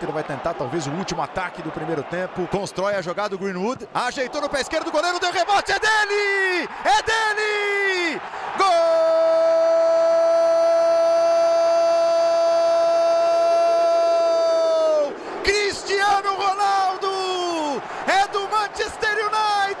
United vai tentar talvez o último ataque do primeiro tempo. Constrói a jogada do Greenwood. Ajeitou no pé esquerdo do goleiro, deu rebote. É dele! É dele! Gol! Cristiano Ronaldo! É do Manchester United!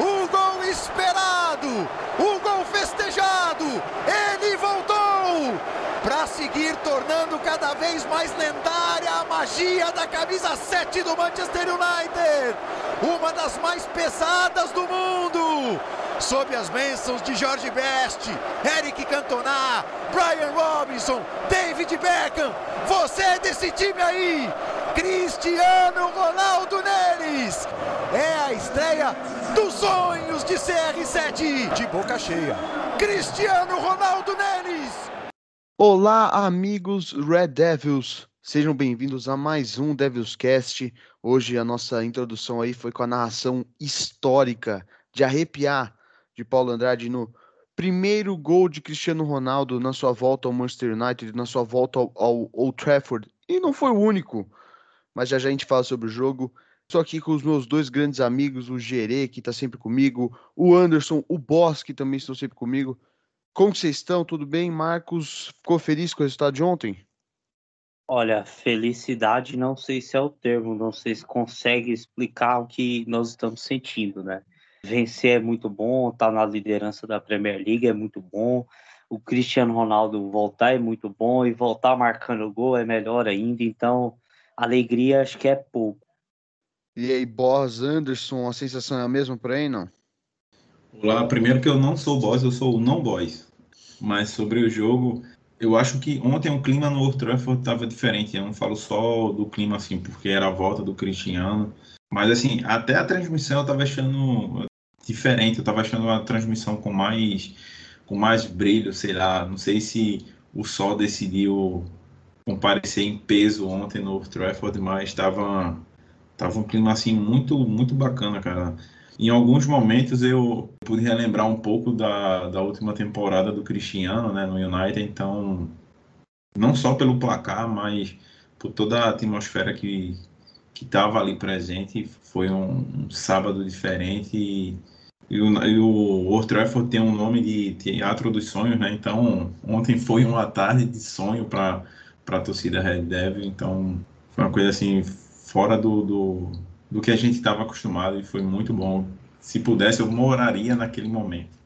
O gol esperado! O gol festejado! Ele voltou! Para seguir tornando cada vez mais lendária a magia da camisa 7 do Manchester United! Uma das mais pesadas do mundo! Sob as bênçãos de Jorge Best, Eric Cantona, Brian Robinson, David Beckham, você é desse time aí! Cristiano Ronaldo neles! É a estreia dos sonhos de CR7 de boca cheia. Cristiano Ronaldo neles! Olá, amigos Red Devils! Sejam bem-vindos a mais um Devils Cast. Hoje a nossa introdução aí foi com a narração histórica de arrepiar de Paulo Andrade no primeiro gol de Cristiano Ronaldo na sua volta ao Manchester United, na sua volta ao, Old Trafford. E não foi o único, mas já já a gente fala sobre o jogo. Estou aqui com os meus dois grandes amigos, o Gerê, que está sempre comigo, o Anderson, o Boss, que também estão sempre comigo. Como vocês estão? Tudo bem? Marcos, ficou feliz com o resultado de ontem? Olha, felicidade não sei se é o termo, não sei se consegue explicar o que nós estamos sentindo, né? Vencer é muito bom, estar tá na liderança da Premier League é muito bom, o Cristiano Ronaldo voltar é muito bom e voltar marcando gol é melhor ainda, então alegria acho que é pouco. E aí, Boss, Anderson, a sensação é a mesma por aí, não? Olá, primeiro que eu não sou boss, eu sou o não boss. Mas sobre o jogo, eu acho que ontem o clima no Old Trafford estava diferente. Eu não falo só do clima assim, porque era a volta do Cristiano. Mas assim, até a transmissão eu estava achando diferente. Eu estava achando a transmissão com mais com mais brilho, sei lá. Não sei se o sol decidiu comparecer em peso ontem no Old Trafford, mas estava tava um clima assim muito muito bacana, cara. Em alguns momentos eu pude relembrar um pouco da, da última temporada do Cristiano né, no United, então não só pelo placar, mas por toda a atmosfera que estava ali presente, foi um, um sábado diferente e, e, o, e o Old Trafford tem um nome de Teatro dos Sonhos, né? Então ontem foi uma tarde de sonho para a torcida Red Devil, então foi uma coisa assim fora do, do do que a gente estava acostumado e foi muito bom. Se pudesse, eu moraria naquele momento.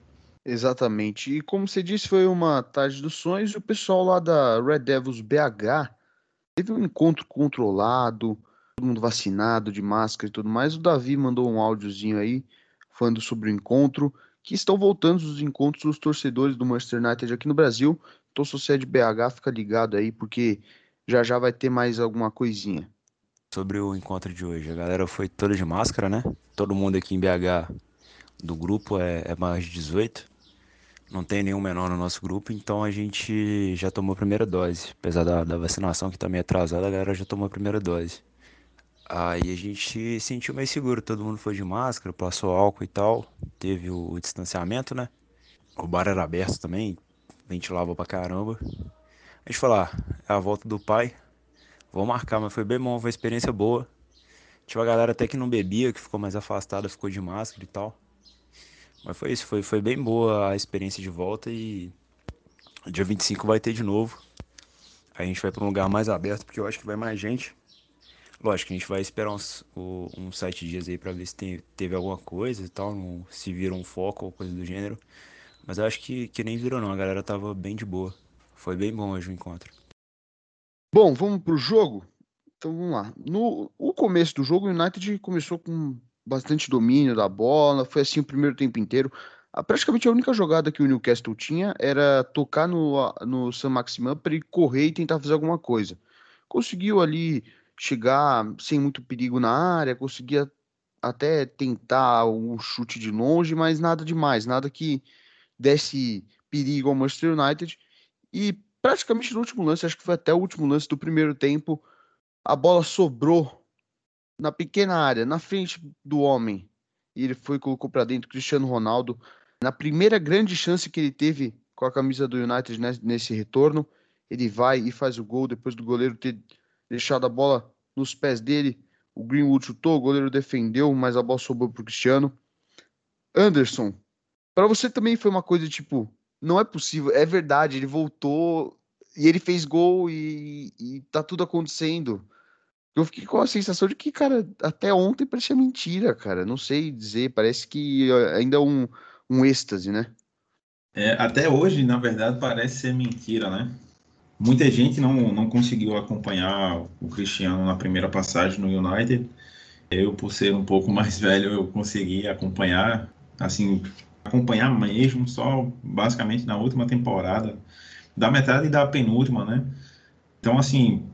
Exatamente. E como você disse, foi uma tarde dos sonhos e o pessoal lá da Red Devils BH teve um encontro controlado, todo mundo vacinado, de máscara e tudo mais. O Davi mandou um áudiozinho aí falando sobre o encontro, que estão voltando os encontros dos torcedores do Manchester United aqui no Brasil. Então, se você é de BH, fica ligado aí, porque já já vai ter mais alguma coisinha sobre o encontro de hoje. A galera foi toda de máscara, né? Todo mundo aqui em BH do grupo é, é mais de 18. Não tem nenhum menor no nosso grupo, então a gente já tomou a primeira dose. Apesar da, da vacinação que tá meio atrasada, a galera já tomou a primeira dose. Aí a gente se sentiu mais seguro, todo mundo foi de máscara, passou álcool e tal. Teve o, o distanciamento, né? O bar era aberto também, ventilava pra caramba. A gente falou, ah, é a volta do pai, Vou marcar, mas foi bem bom, foi uma experiência boa. Tinha uma galera até que não bebia, que ficou mais afastada, ficou de máscara e tal. Mas foi isso, foi, foi bem boa a experiência de volta e dia 25 vai ter de novo. A gente vai para um lugar mais aberto, porque eu acho que vai mais gente. Lógico, a gente vai esperar uns, uns sete dias aí para ver se tem, teve alguma coisa e tal, se virou um foco ou coisa do gênero. Mas eu acho que, que nem virou não, a galera tava bem de boa. Foi bem bom hoje o encontro. Bom, vamos para o jogo? Então vamos lá. No o começo do jogo, o United começou com bastante domínio da bola, foi assim o primeiro tempo inteiro. A, praticamente a única jogada que o Newcastle tinha era tocar no, no San Maximin para ele correr e tentar fazer alguma coisa. Conseguiu ali chegar sem muito perigo na área, conseguia até tentar um chute de longe, mas nada demais, nada que desse perigo ao Manchester United. E praticamente no último lance, acho que foi até o último lance do primeiro tempo, a bola sobrou na pequena área, na frente do homem. E ele foi colocou para dentro Cristiano Ronaldo. Na primeira grande chance que ele teve com a camisa do United nesse retorno, ele vai e faz o gol depois do goleiro ter deixado a bola nos pés dele. O Greenwood chutou, o goleiro defendeu, mas a bola sobrou para o Cristiano. Anderson, para você também foi uma coisa tipo, não é possível, é verdade, ele voltou e ele fez gol e, e tá tudo acontecendo. Eu fiquei com a sensação de que, cara, até ontem parecia mentira, cara. Não sei dizer, parece que ainda é um, um êxtase, né? É, até hoje, na verdade, parece ser mentira, né? Muita gente não, não conseguiu acompanhar o Cristiano na primeira passagem no United. Eu, por ser um pouco mais velho, eu consegui acompanhar, assim, acompanhar mesmo, só basicamente na última temporada, da metade da penúltima, né? Então, assim,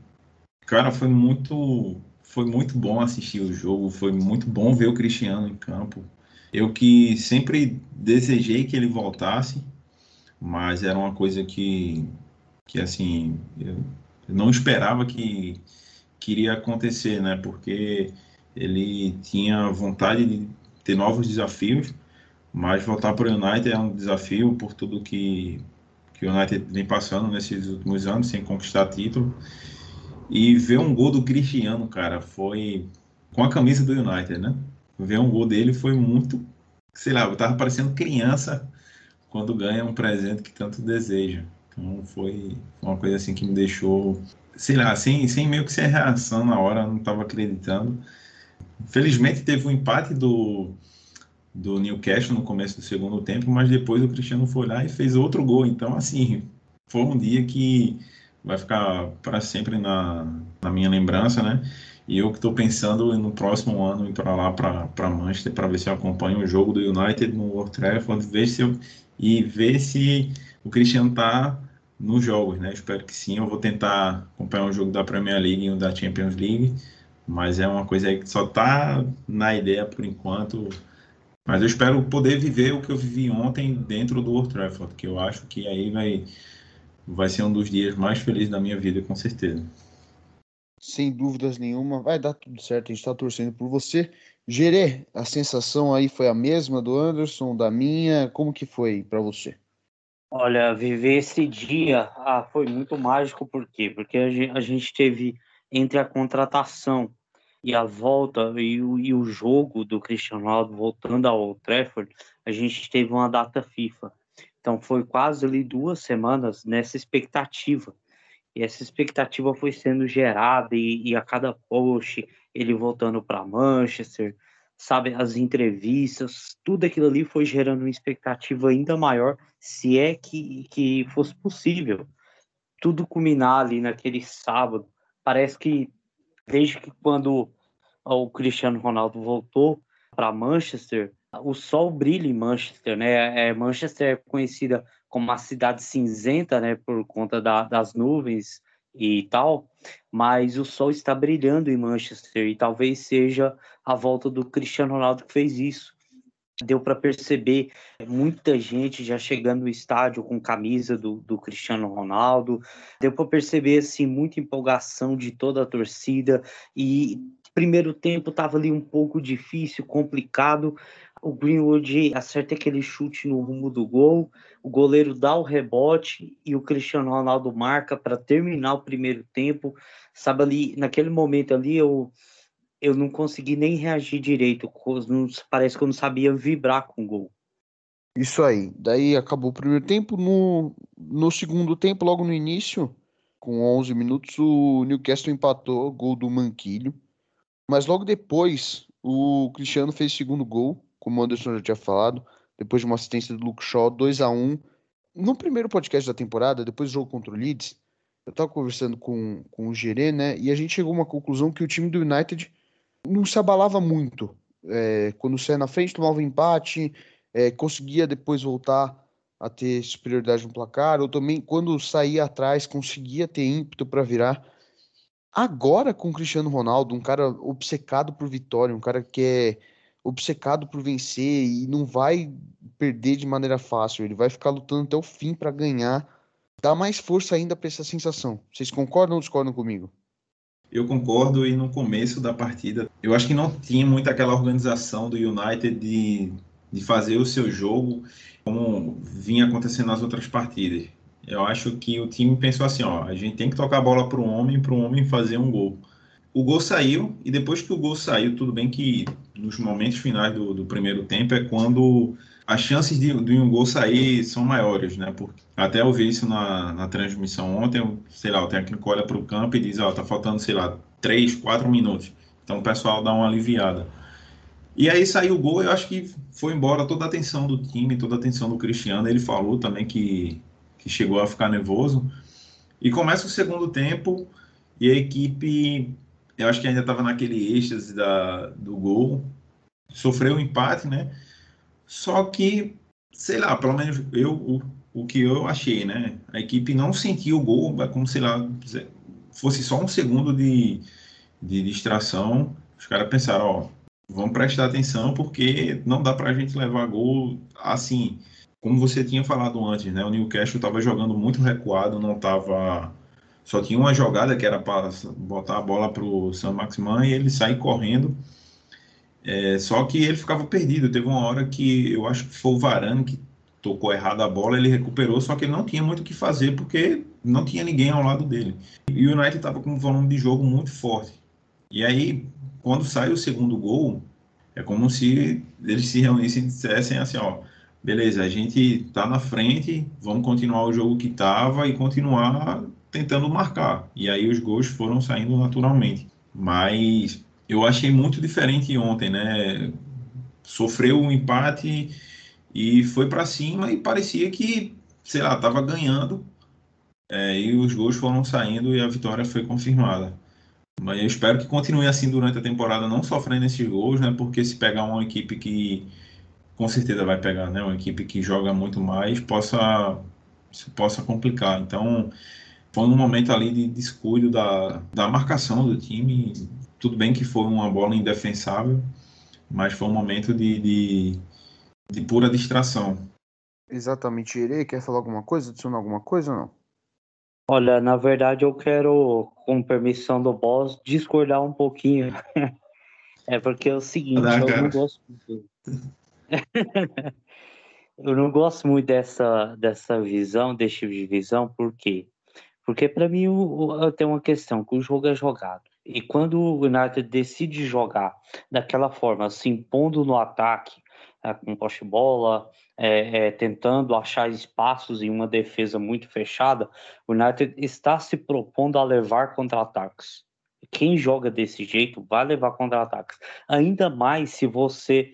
cara, foi muito, foi muito bom assistir o jogo, foi muito bom ver o Cristiano em campo. Eu que sempre desejei que ele voltasse, mas era uma coisa que, que assim, eu não esperava que, que iria acontecer, né? Porque ele tinha vontade de ter novos desafios, mas voltar para o United é um desafio por tudo que, que o United vem passando nesses últimos anos, sem conquistar título. E ver um gol do Cristiano, cara, foi com a camisa do United, né? Ver um gol dele foi muito, sei lá, eu tava parecendo criança quando ganha um presente que tanto deseja. Então foi uma coisa assim que me deixou, sei lá, sem, sem meio que ser reação na hora, não estava acreditando. Felizmente teve um empate do, do Newcastle no começo do segundo tempo, mas depois o Cristiano foi lá e fez outro gol. Então, assim, foi um dia que vai ficar para sempre na, na minha lembrança, né? E eu que estou pensando no próximo ano ir para lá, para Manchester, para ver se eu acompanho o jogo do United no Old Trafford, ver se eu, e ver se o Cristiano está nos jogos, né? Espero que sim. Eu vou tentar acompanhar um jogo da Premier League e um da Champions League, mas é uma coisa que só está na ideia por enquanto. Mas eu espero poder viver o que eu vivi ontem dentro do Old Trafford, que eu acho que aí vai, vai ser um dos dias mais felizes da minha vida, com certeza. Sem dúvidas nenhuma, vai dar tudo certo, a gente está torcendo por você. Gerê, a sensação aí foi a mesma do Anderson, da minha? Como que foi para você? Olha, viver esse dia ah, foi muito mágico, por quê? Porque a gente, a gente teve entre a contratação e a volta e o, e o jogo do Cristiano Ronaldo voltando ao Trafford, a gente teve uma data FIFA. Então foi quase ali duas semanas nessa expectativa. E essa expectativa foi sendo gerada e, e a cada post ele voltando para Manchester, sabe, as entrevistas, tudo aquilo ali foi gerando uma expectativa ainda maior, se é que, que fosse possível. Tudo culminar ali naquele sábado. Parece que desde que quando o Cristiano Ronaldo voltou para Manchester, o sol brilha em Manchester, né? É, Manchester é conhecida como uma cidade cinzenta, né, por conta da, das nuvens e tal, mas o sol está brilhando em Manchester e talvez seja a volta do Cristiano Ronaldo que fez isso. Deu para perceber muita gente já chegando no estádio com camisa do, do Cristiano Ronaldo. Deu para perceber assim muita empolgação de toda a torcida e primeiro tempo estava ali um pouco difícil, complicado, o Greenwood acerta aquele chute no rumo do gol, o goleiro dá o rebote e o Cristiano Ronaldo marca para terminar o primeiro tempo. Sabe ali, naquele momento ali eu eu não consegui nem reagir direito, parece que eu não sabia vibrar com o gol. Isso aí. Daí acabou o primeiro tempo. No, no segundo tempo, logo no início, com 11 minutos, o Newcastle empatou, gol do Manquilho. Mas logo depois, o Cristiano fez o segundo gol como o Anderson já tinha falado, depois de uma assistência do Luke Shaw, 2 a 1 No primeiro podcast da temporada, depois do jogo contra o Leeds, eu estava conversando com, com o Gerê, né? E a gente chegou a uma conclusão que o time do United não se abalava muito. É, quando saia na frente, tomava empate, é, conseguia depois voltar a ter superioridade no placar, ou também quando saía atrás, conseguia ter ímpeto para virar. Agora com o Cristiano Ronaldo, um cara obcecado por vitória, um cara que é obcecado por vencer e não vai perder de maneira fácil. Ele vai ficar lutando até o fim para ganhar. Dá mais força ainda para essa sensação. Vocês concordam ou discordam comigo? Eu concordo e no começo da partida, eu acho que não tinha muito aquela organização do United de, de fazer o seu jogo como vinha acontecendo nas outras partidas. Eu acho que o time pensou assim, ó, a gente tem que tocar a bola para o homem, para o homem fazer um gol. O gol saiu, e depois que o gol saiu, tudo bem que nos momentos finais do, do primeiro tempo é quando as chances de, de, um gol sair são maiores, né? Porque até eu vi isso na, na transmissão ontem, sei lá, o técnico olha para o campo e diz, ó, tá faltando, sei lá, 3, 4 minutos. Então o pessoal dá uma aliviada. E aí saiu o gol, eu acho que foi embora toda a atenção do time, toda a atenção do Cristiano. Ele falou também que, que chegou a ficar nervoso. E começa o segundo tempo e a equipe, eu acho que ainda estava naquele êxtase da, do gol, sofreu um empate, né? Só que, sei lá, pelo menos eu, o, o que eu achei, né? A equipe não sentiu o gol, como, sei lá, fosse só um segundo de, de distração. Os caras pensaram, ó, vamos prestar atenção porque não dá para a gente levar gol assim. Como você tinha falado antes, né? O Newcastle estava jogando muito recuado, não estava. Só tinha uma jogada que era para botar a bola para o San Maximan e ele sair correndo. É, só que ele ficava perdido. Teve uma hora que eu acho que foi o Varane que tocou errado a bola, ele recuperou, só que ele não tinha muito o que fazer porque não tinha ninguém ao lado dele. E o United estava com um volume de jogo muito forte. E aí, quando sai o segundo gol, é como se eles se reunissem e dissessem assim, ó, beleza, a gente tá na frente, vamos continuar o jogo que tava e continuar tentando marcar. E aí os gols foram saindo naturalmente. Mas eu achei muito diferente ontem, né? Sofreu um empate e foi para cima e parecia que, sei lá, tava ganhando. É, e os gols foram saindo e a vitória foi confirmada. Mas eu espero que continue assim durante a temporada, não sofrendo esses gols, né? Porque se pegar uma equipe que com certeza vai pegar, né? Uma equipe que joga muito mais, possa possa complicar. Então, foi um momento ali de descuido da, da marcação do time. Tudo bem que foi uma bola indefensável, mas foi um momento de, de, de pura distração. Exatamente. Irei, quer falar alguma coisa? Adicionar alguma coisa ou não? Olha, na verdade eu quero, com permissão do boss, discordar um pouquinho. é porque é o seguinte, eu não gosto muito. eu não gosto muito dessa, dessa visão, desse tipo de visão, por quê? Porque para mim eu, tenho uma questão, que o jogo é jogado. E quando o United decide jogar daquela forma, se impondo no ataque, é, com poste-bola, é, é, tentando achar espaços em uma defesa muito fechada, o United está se propondo a levar contra-ataques. Quem joga desse jeito vai levar contra-ataques. Ainda mais se você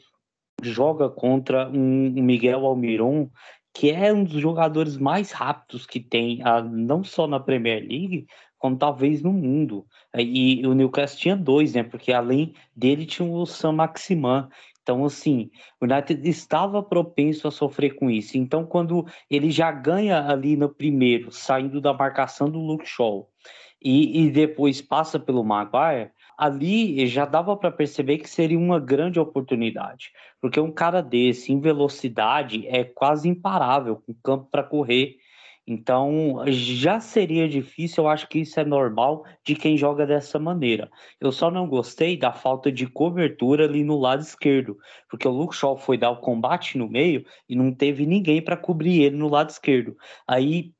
joga contra um Miguel Almiron, que é um dos jogadores mais rápidos que tem, não só na Premier League, como talvez no mundo. E o Newcastle tinha dois, né? Porque além dele tinha o Sam Maximan, então, assim, o United estava propenso a sofrer com isso. Então, quando ele já ganha ali no primeiro, saindo da marcação do Luke Shaw, e, e depois passa pelo Maguire, ali já dava para perceber que seria uma grande oportunidade, porque um cara desse em velocidade é quase imparável, com campo para correr então, já seria difícil, eu acho que isso é normal de quem joga dessa maneira. Eu só não gostei da falta de cobertura ali no lado esquerdo, porque o Luke Shaw foi dar o combate no meio e não teve ninguém para cobrir ele no lado esquerdo. Aí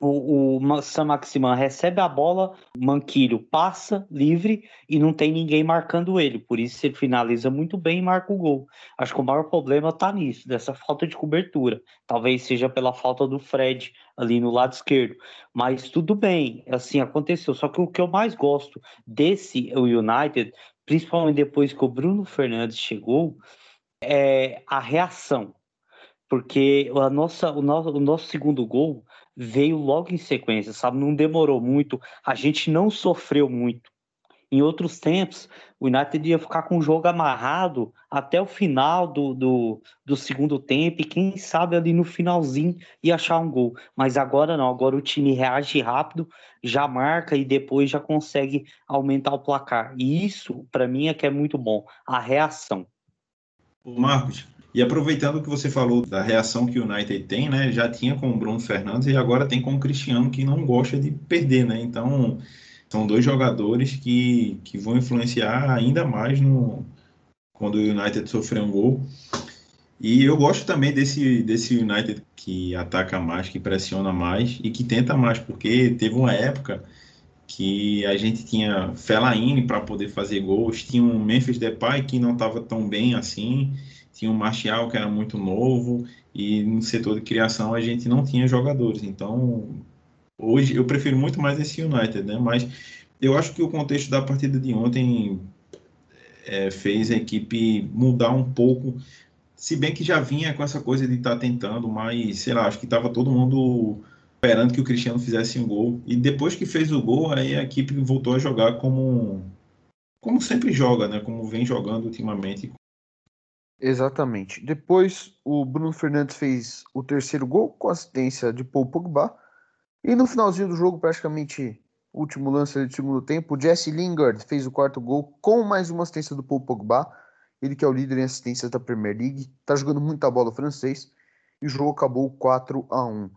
o, o Sam Maximan recebe a bola, Manquilho passa livre e não tem ninguém marcando ele. Por isso ele finaliza muito bem e marca o gol. Acho que o maior problema está nisso, dessa falta de cobertura. Talvez seja pela falta do Fred ali no lado esquerdo. Mas tudo bem, assim aconteceu. Só que o que eu mais gosto desse United, principalmente depois que o Bruno Fernandes chegou, é a reação. Porque a nossa, o, nosso, o nosso segundo gol veio logo em sequência, sabe? Não demorou muito, a gente não sofreu muito. Em outros tempos, o United ia ficar com o jogo amarrado até o final do, do, do, segundo tempo e quem sabe ali no finalzinho ia achar um gol. Mas agora não, agora o time reage rápido, já marca e depois já consegue aumentar o placar. E isso, para mim, é que é muito bom, a reação. Marcos, e aproveitando que você falou da reação que o United tem, né? Já tinha com o Bruno Fernandes e agora tem com o Cristiano que não gosta de perder, né? Então, são dois jogadores que, que vão influenciar ainda mais no quando o United sofrer um gol. E eu gosto também desse, desse United que ataca mais, que pressiona mais e que tenta mais, porque teve uma época que a gente tinha Fellaini para poder fazer gols, tinha um Memphis Depay que não estava tão bem assim, tinha um Martial que era muito novo e no setor de criação a gente não tinha jogadores. Então, hoje eu prefiro muito mais esse United, né? Mas eu acho que o contexto da partida de ontem é, fez a equipe mudar um pouco se bem que já vinha com essa coisa de estar tá tentando, mas sei lá, acho que estava todo mundo esperando que o Cristiano fizesse um gol. E depois que fez o gol, aí a equipe voltou a jogar como, como sempre joga, né? Como vem jogando ultimamente. Exatamente. Depois o Bruno Fernandes fez o terceiro gol com assistência de Paul Pogba. E no finalzinho do jogo, praticamente último lance do segundo tempo, o Jesse Lingard fez o quarto gol com mais uma assistência do Paul Pogba. Ele que é o líder em assistências da Premier League, tá jogando muita bola francês e o jogo acabou 4 a 1.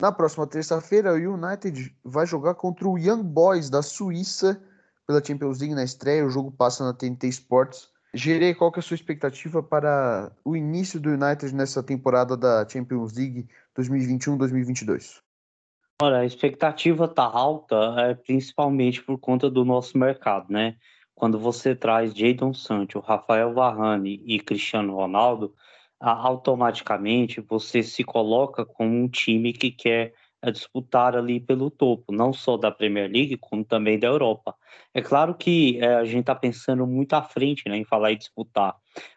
Na próxima terça-feira, o United vai jogar contra o Young Boys da Suíça pela Champions League na estreia. O jogo passa na TNT Sports. Gerei, qual que é a sua expectativa para o início do United nessa temporada da Champions League 2021-2022? Olha, a expectativa tá alta, é, principalmente por conta do nosso mercado, né? quando você traz Jadon Sancho, Rafael Varane e Cristiano Ronaldo, automaticamente você se coloca como um time que quer é, disputar ali pelo topo, não só da Premier League, como também da Europa. É claro que é, a gente está pensando muito à frente né, em falar e disputar,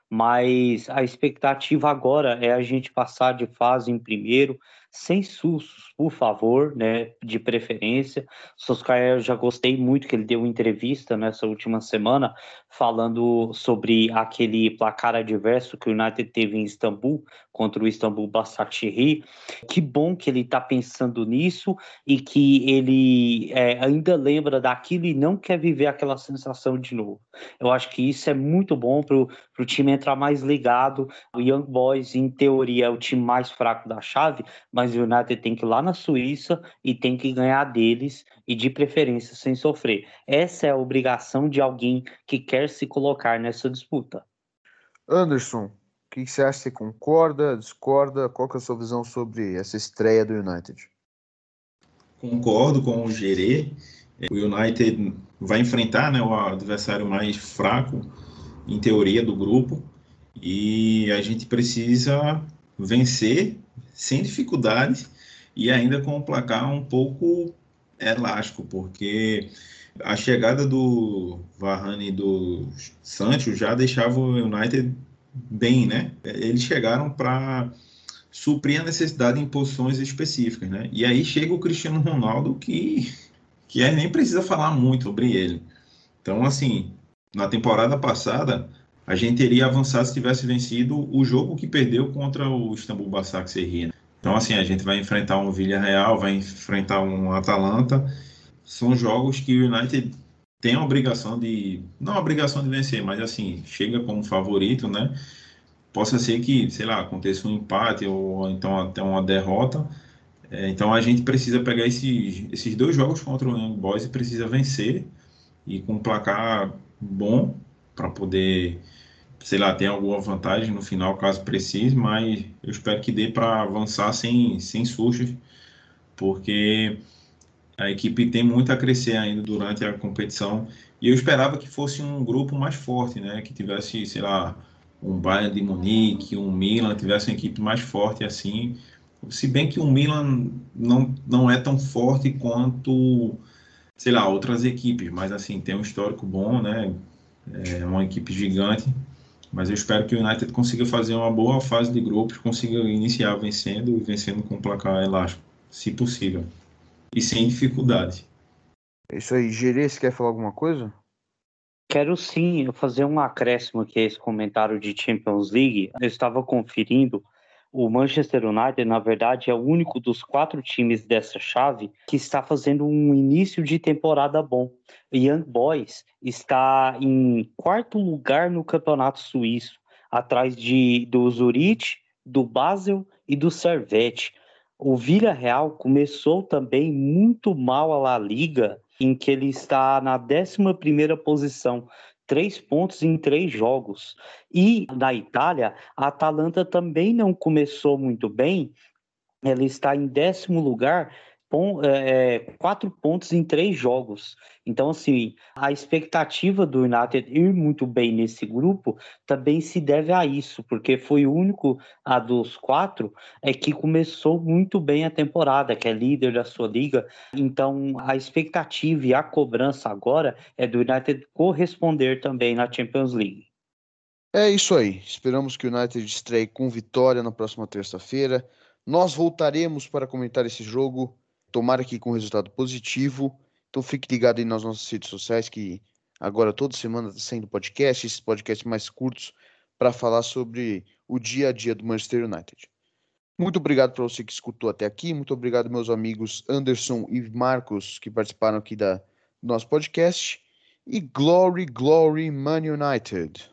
mas a expectativa agora é a gente passar de fase em primeiro, sem sustos, por favor, né, de preferência. Soscaia, eu já gostei muito que ele deu entrevista nessa última semana falando sobre aquele placar adverso que o United teve em Istambul contra o Istambul Basaksehir. Que bom que ele está pensando nisso e que ele é, ainda lembra daquilo e não quer viver aquela sensação de novo. Eu acho que isso é muito bom para o time entrar mais ligado. O Young Boys, em teoria, é o time mais fraco da chave, mas o United tem que ir lá na Suíça e tem que ganhar deles e de preferência sem sofrer. Essa é a obrigação de alguém que quer se colocar nessa disputa. Anderson, o que você acha? Você concorda, discorda? Qual é a sua visão sobre essa estreia do United? Concordo com o Gerê. O United vai enfrentar né, o adversário mais fraco, em teoria, do grupo. E a gente precisa vencer sem dificuldades e ainda com um placar um pouco elástico, porque a chegada do Varane e do Sancho já deixava o United bem, né? Eles chegaram para suprir a necessidade em posições específicas, né? E aí chega o Cristiano Ronaldo que que nem precisa falar muito sobre ele. Então, assim, na temporada passada, a gente teria avançado se tivesse vencido o jogo que perdeu contra o Istambul Basaksehir. Né? Então, assim, a gente vai enfrentar um Villarreal, vai enfrentar um Atalanta. São jogos que o United tem a obrigação de. Não a obrigação de vencer, mas assim, chega como favorito, né? Possa ser que, sei lá, aconteça um empate ou então até uma derrota. É, então a gente precisa pegar esses, esses dois jogos contra o Young Boys e precisa vencer e com um placar bom para poder sei lá, tem alguma vantagem no final, caso precise, mas eu espero que dê para avançar sem, sem sustos, porque a equipe tem muito a crescer ainda durante a competição. E eu esperava que fosse um grupo mais forte, né? Que tivesse, sei lá, um Bayern de Munique, um Milan, tivesse uma equipe mais forte assim. Se bem que o Milan não, não é tão forte quanto, sei lá, outras equipes, mas assim, tem um histórico bom, né? É uma equipe gigante. Mas eu espero que o United consiga fazer uma boa fase de grupos, consiga iniciar vencendo e vencendo com um placar elástico, se possível. E sem dificuldade. É isso aí. Gerê, você quer falar alguma coisa? Quero sim fazer um acréscimo aqui a esse comentário de Champions League. Eu estava conferindo o Manchester United, na verdade, é o único dos quatro times dessa chave que está fazendo um início de temporada bom. Young Boys está em quarto lugar no campeonato suíço, atrás de, do Zurich, do Basel e do Servette. O Villarreal começou também muito mal a La Liga, em que ele está na 11 primeira posição, três pontos em três jogos. E na Itália, a Atalanta também não começou muito bem, ela está em décimo lugar é, é, quatro pontos em três jogos. Então, assim, a expectativa do United ir muito bem nesse grupo também se deve a isso, porque foi o único a dos quatro é que começou muito bem a temporada, que é líder da sua liga. Então, a expectativa e a cobrança agora é do United corresponder também na Champions League. É isso aí. Esperamos que o United estreie com vitória na próxima terça-feira. Nós voltaremos para comentar esse jogo tomara que com resultado positivo. Então fique ligado aí nas nossas redes sociais, que agora toda semana está saindo podcast, esses podcasts mais curtos, para falar sobre o dia a dia do Manchester United. Muito obrigado para você que escutou até aqui. Muito obrigado, meus amigos Anderson e Marcos, que participaram aqui da, do nosso podcast. E Glory, Glory, Man United.